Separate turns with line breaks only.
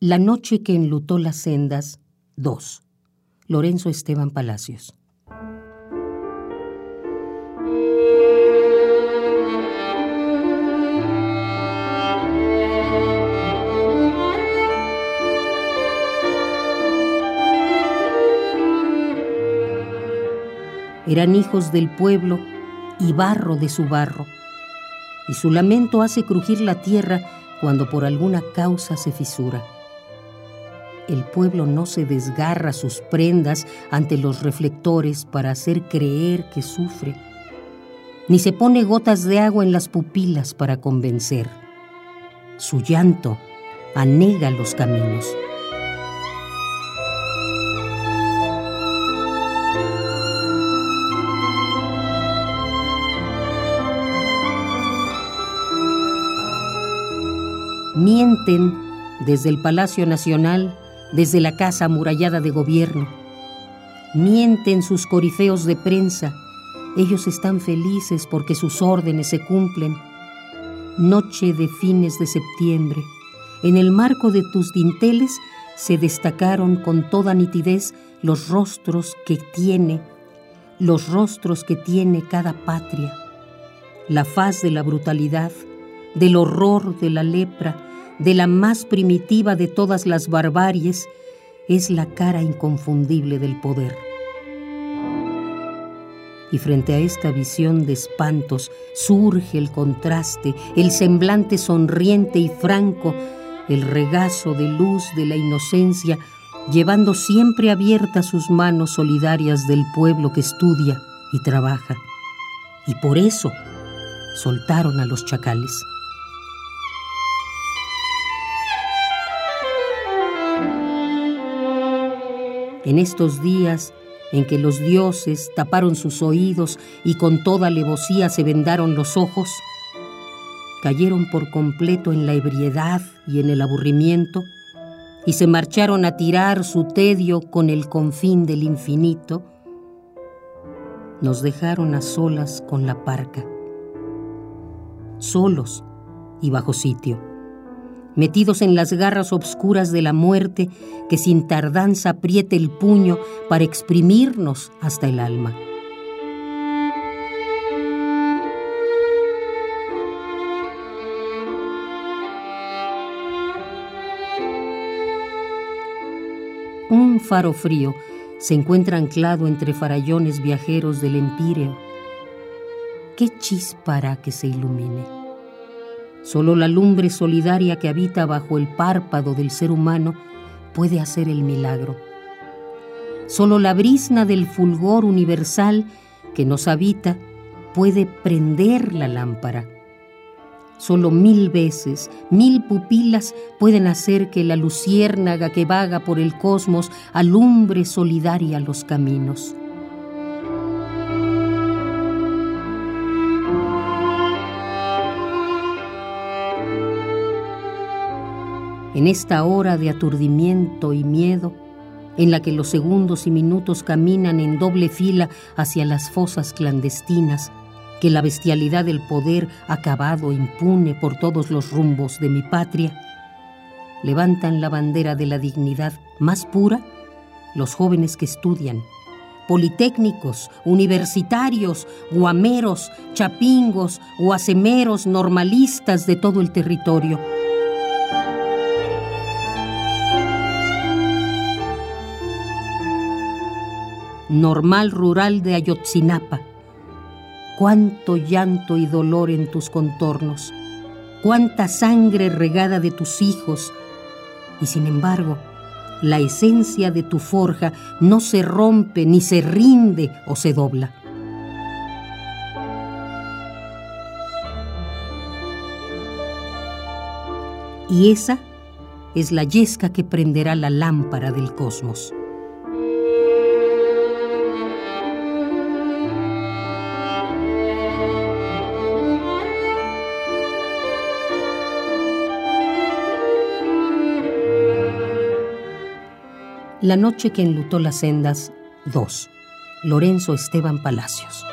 La noche que enlutó las sendas 2. Lorenzo Esteban Palacios. Eran hijos del pueblo y barro de su barro, y su lamento hace crujir la tierra cuando por alguna causa se fisura. El pueblo no se desgarra sus prendas ante los reflectores para hacer creer que sufre, ni se pone gotas de agua en las pupilas para convencer. Su llanto anega los caminos. Mienten desde el Palacio Nacional desde la casa amurallada de gobierno. Mienten sus corifeos de prensa. Ellos están felices porque sus órdenes se cumplen. Noche de fines de septiembre. En el marco de tus dinteles se destacaron con toda nitidez los rostros que tiene, los rostros que tiene cada patria. La faz de la brutalidad, del horror de la lepra, de la más primitiva de todas las barbaries, es la cara inconfundible del poder. Y frente a esta visión de espantos surge el contraste, el semblante sonriente y franco, el regazo de luz de la inocencia, llevando siempre abiertas sus manos solidarias del pueblo que estudia y trabaja. Y por eso soltaron a los chacales. En estos días en que los dioses taparon sus oídos y con toda alevosía se vendaron los ojos, cayeron por completo en la ebriedad y en el aburrimiento, y se marcharon a tirar su tedio con el confín del infinito, nos dejaron a solas con la parca, solos y bajo sitio metidos en las garras obscuras de la muerte que sin tardanza apriete el puño para exprimirnos hasta el alma. Un faro frío se encuentra anclado entre farallones viajeros del empíreo. ¿Qué chispa que se ilumine? Solo la lumbre solidaria que habita bajo el párpado del ser humano puede hacer el milagro. Solo la brisna del fulgor universal que nos habita puede prender la lámpara. Solo mil veces, mil pupilas pueden hacer que la luciérnaga que vaga por el cosmos alumbre solidaria los caminos. En esta hora de aturdimiento y miedo, en la que los segundos y minutos caminan en doble fila hacia las fosas clandestinas, que la bestialidad del poder acabado impune por todos los rumbos de mi patria, levantan la bandera de la dignidad más pura los jóvenes que estudian, politécnicos, universitarios, guameros, chapingos, guasemeros, normalistas de todo el territorio normal rural de Ayotzinapa. Cuánto llanto y dolor en tus contornos, cuánta sangre regada de tus hijos, y sin embargo, la esencia de tu forja no se rompe, ni se rinde o se dobla. Y esa es la yesca que prenderá la lámpara del cosmos. La noche que enlutó las sendas 2. Lorenzo Esteban Palacios.